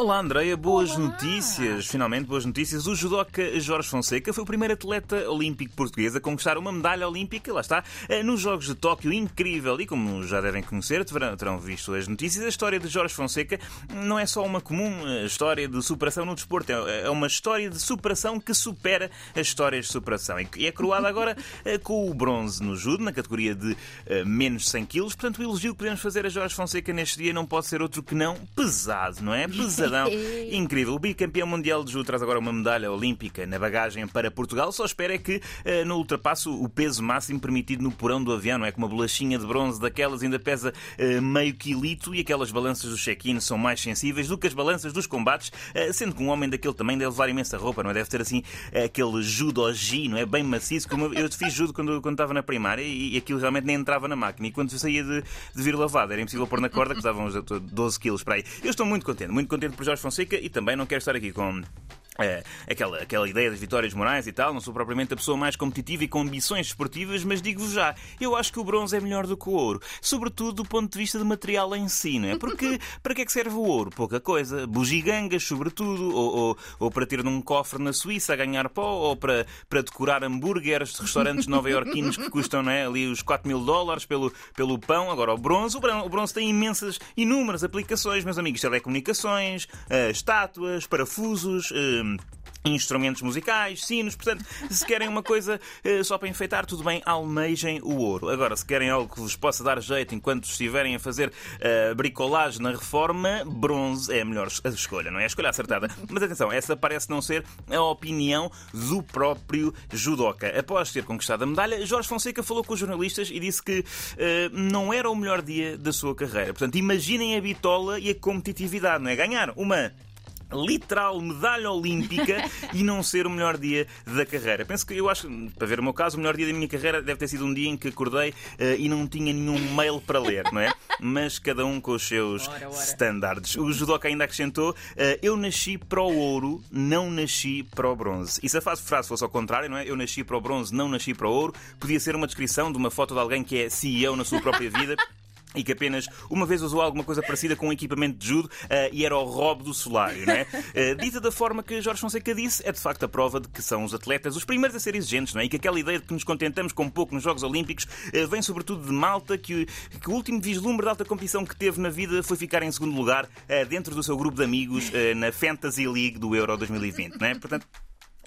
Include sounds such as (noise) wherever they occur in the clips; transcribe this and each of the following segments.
Olá Andreia, boas Olá. notícias. Finalmente, boas notícias. O judoca Jorge Fonseca foi o primeiro atleta olímpico português a conquistar uma medalha olímpica, lá está, eh, nos Jogos de Tóquio. Incrível! E como já devem conhecer, terão visto as notícias, a história de Jorge Fonseca não é só uma comum eh, história de superação no desporto, é, é uma história de superação que supera as histórias de superação. E é coroada agora eh, com o bronze no judo, na categoria de menos 100 quilos. Portanto, o elogio que podemos fazer a Jorge Fonseca neste dia não pode ser outro que não pesado, não é? (laughs) Pesado cidadão incrível. O bicampeão mundial de judo traz agora uma medalha olímpica na bagagem para Portugal. Só espera é que uh, no ultrapasso o peso máximo permitido no porão do avião, não é? Com uma bolachinha de bronze daquelas ainda pesa uh, meio quilito e aquelas balanças do check-in são mais sensíveis do que as balanças dos combates, uh, sendo que um homem daquele também deve levar imensa roupa, não é? Deve ter assim aquele judogi, não é? Bem maciço, como eu, fiz judo quando, quando estava na primária e, aquilo realmente nem entrava na máquina. E quando saía de, de vir lavado era impossível pôr na corda, que uns 12 quilos para aí. Eu estou muito contente, muito contente por Jorge Fonseca e também não quero estar aqui com é, aquela, aquela ideia das vitórias morais e tal, não sou propriamente a pessoa mais competitiva e com ambições esportivas, mas digo-vos já, eu acho que o bronze é melhor do que o ouro, sobretudo do ponto de vista de material em si, não é? Porque (laughs) para que é que serve o ouro? Pouca coisa. Bugigangas, sobretudo, ou, ou, ou para ter num cofre na Suíça a ganhar pó, ou para, para decorar hambúrgueres de restaurantes nova-iorquinos que custam é, ali os 4 mil dólares pelo, pelo pão. Agora, o bronze, o bronze, o bronze tem imensas, inúmeras aplicações, meus amigos, telecomunicações, uh, estátuas, parafusos. Uh, instrumentos musicais, sinos, portanto, se querem uma coisa uh, só para enfeitar, tudo bem, almejem o ouro. Agora, se querem algo que vos possa dar jeito enquanto estiverem a fazer uh, bricolagem na reforma, bronze é a melhor escolha, não é a escolha acertada. Mas atenção, essa parece não ser a opinião do próprio judoca. Após ter conquistado a medalha, Jorge Fonseca falou com os jornalistas e disse que uh, não era o melhor dia da sua carreira. Portanto, imaginem a bitola e a competitividade, não é? Ganhar uma literal medalha olímpica (laughs) e não ser o melhor dia da carreira. Penso que eu acho, para ver o meu caso, o melhor dia da minha carreira deve ter sido um dia em que acordei uh, e não tinha nenhum mail para ler, não é? Mas cada um com os seus ora, ora. standards. O judoca ainda acrescentou: uh, Eu nasci para o ouro, não nasci para o bronze. E se a frase fosse ao contrário, não é? Eu nasci para o bronze, não nasci para o ouro, podia ser uma descrição de uma foto de alguém que é CEO na sua própria vida e que apenas uma vez usou alguma coisa parecida com um equipamento de judo uh, e era o robo do solário. Não é? Uh, (laughs) dita da forma que Jorge Fonseca disse, é de facto a prova de que são os atletas os primeiros a ser exigentes não é? e que aquela ideia de que nos contentamos com pouco nos Jogos Olímpicos uh, vem sobretudo de Malta, que, que, o último vislumbre de alta competição que teve na vida foi ficar em segundo lugar dentro do seu grupo de amigos na Fantasy League do Euro 2020. Não é? Portanto,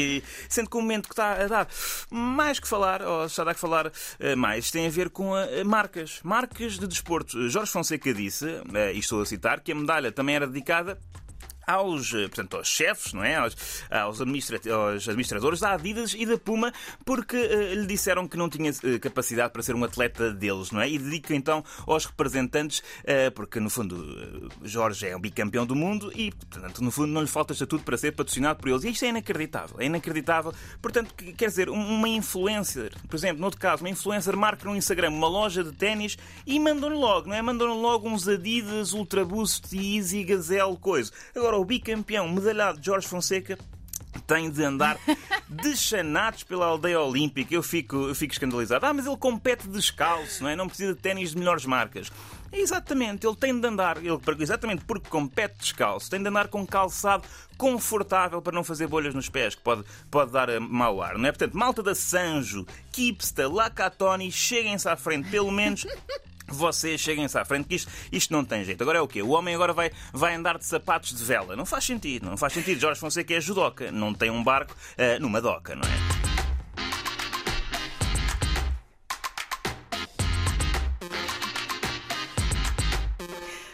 e, sendo que o momento que está a dar mais que falar, ou está a que falar eh, mais, tem a ver com a, eh, marcas. Marcas de desporto. Jorge Fonseca disse, eh, e estou a citar, que a medalha também era dedicada aos, eh, portanto, aos chefes, não é? aos, aos, aos administradores da Adidas e da Puma, porque uh, lhe disseram que não tinha uh, capacidade para ser um atleta deles, não é? E dedica então aos representantes, uh, porque no fundo Jorge é um bicampeão do mundo e, portanto, no fundo não lhe falta estatuto para ser patrocinado por eles. E isto é inacreditável, é inacreditável. Portanto, quer dizer, uma influencer, por exemplo, no caso, uma influencer marca no Instagram uma loja de ténis e mandam-lhe logo, não é? Mandam-lhe logo uns Adidas, Ultraboost, Easy, Gazelle, coisa. Agora, o bicampeão medalhado Jorge Fonseca tem de andar (laughs) deschanados pela aldeia olímpica. Eu fico, eu fico escandalizado. Ah, mas ele compete descalço, não é? Não precisa de ténis de melhores marcas. Exatamente, ele tem de andar, ele, exatamente porque compete descalço, tem de andar com calçado confortável para não fazer bolhas nos pés, que pode, pode dar eh, mau ar, não é? Portanto, malta da Sanjo, Kipsta, Lacatoni, cheguem-se à frente, pelo menos (laughs) vocês cheguem-se à frente, que isto, isto não tem jeito. Agora é o quê? O homem agora vai, vai andar de sapatos de vela. Não faz sentido, não faz sentido. Jorge Fonseca é judoca, não tem um barco uh, numa doca, não é?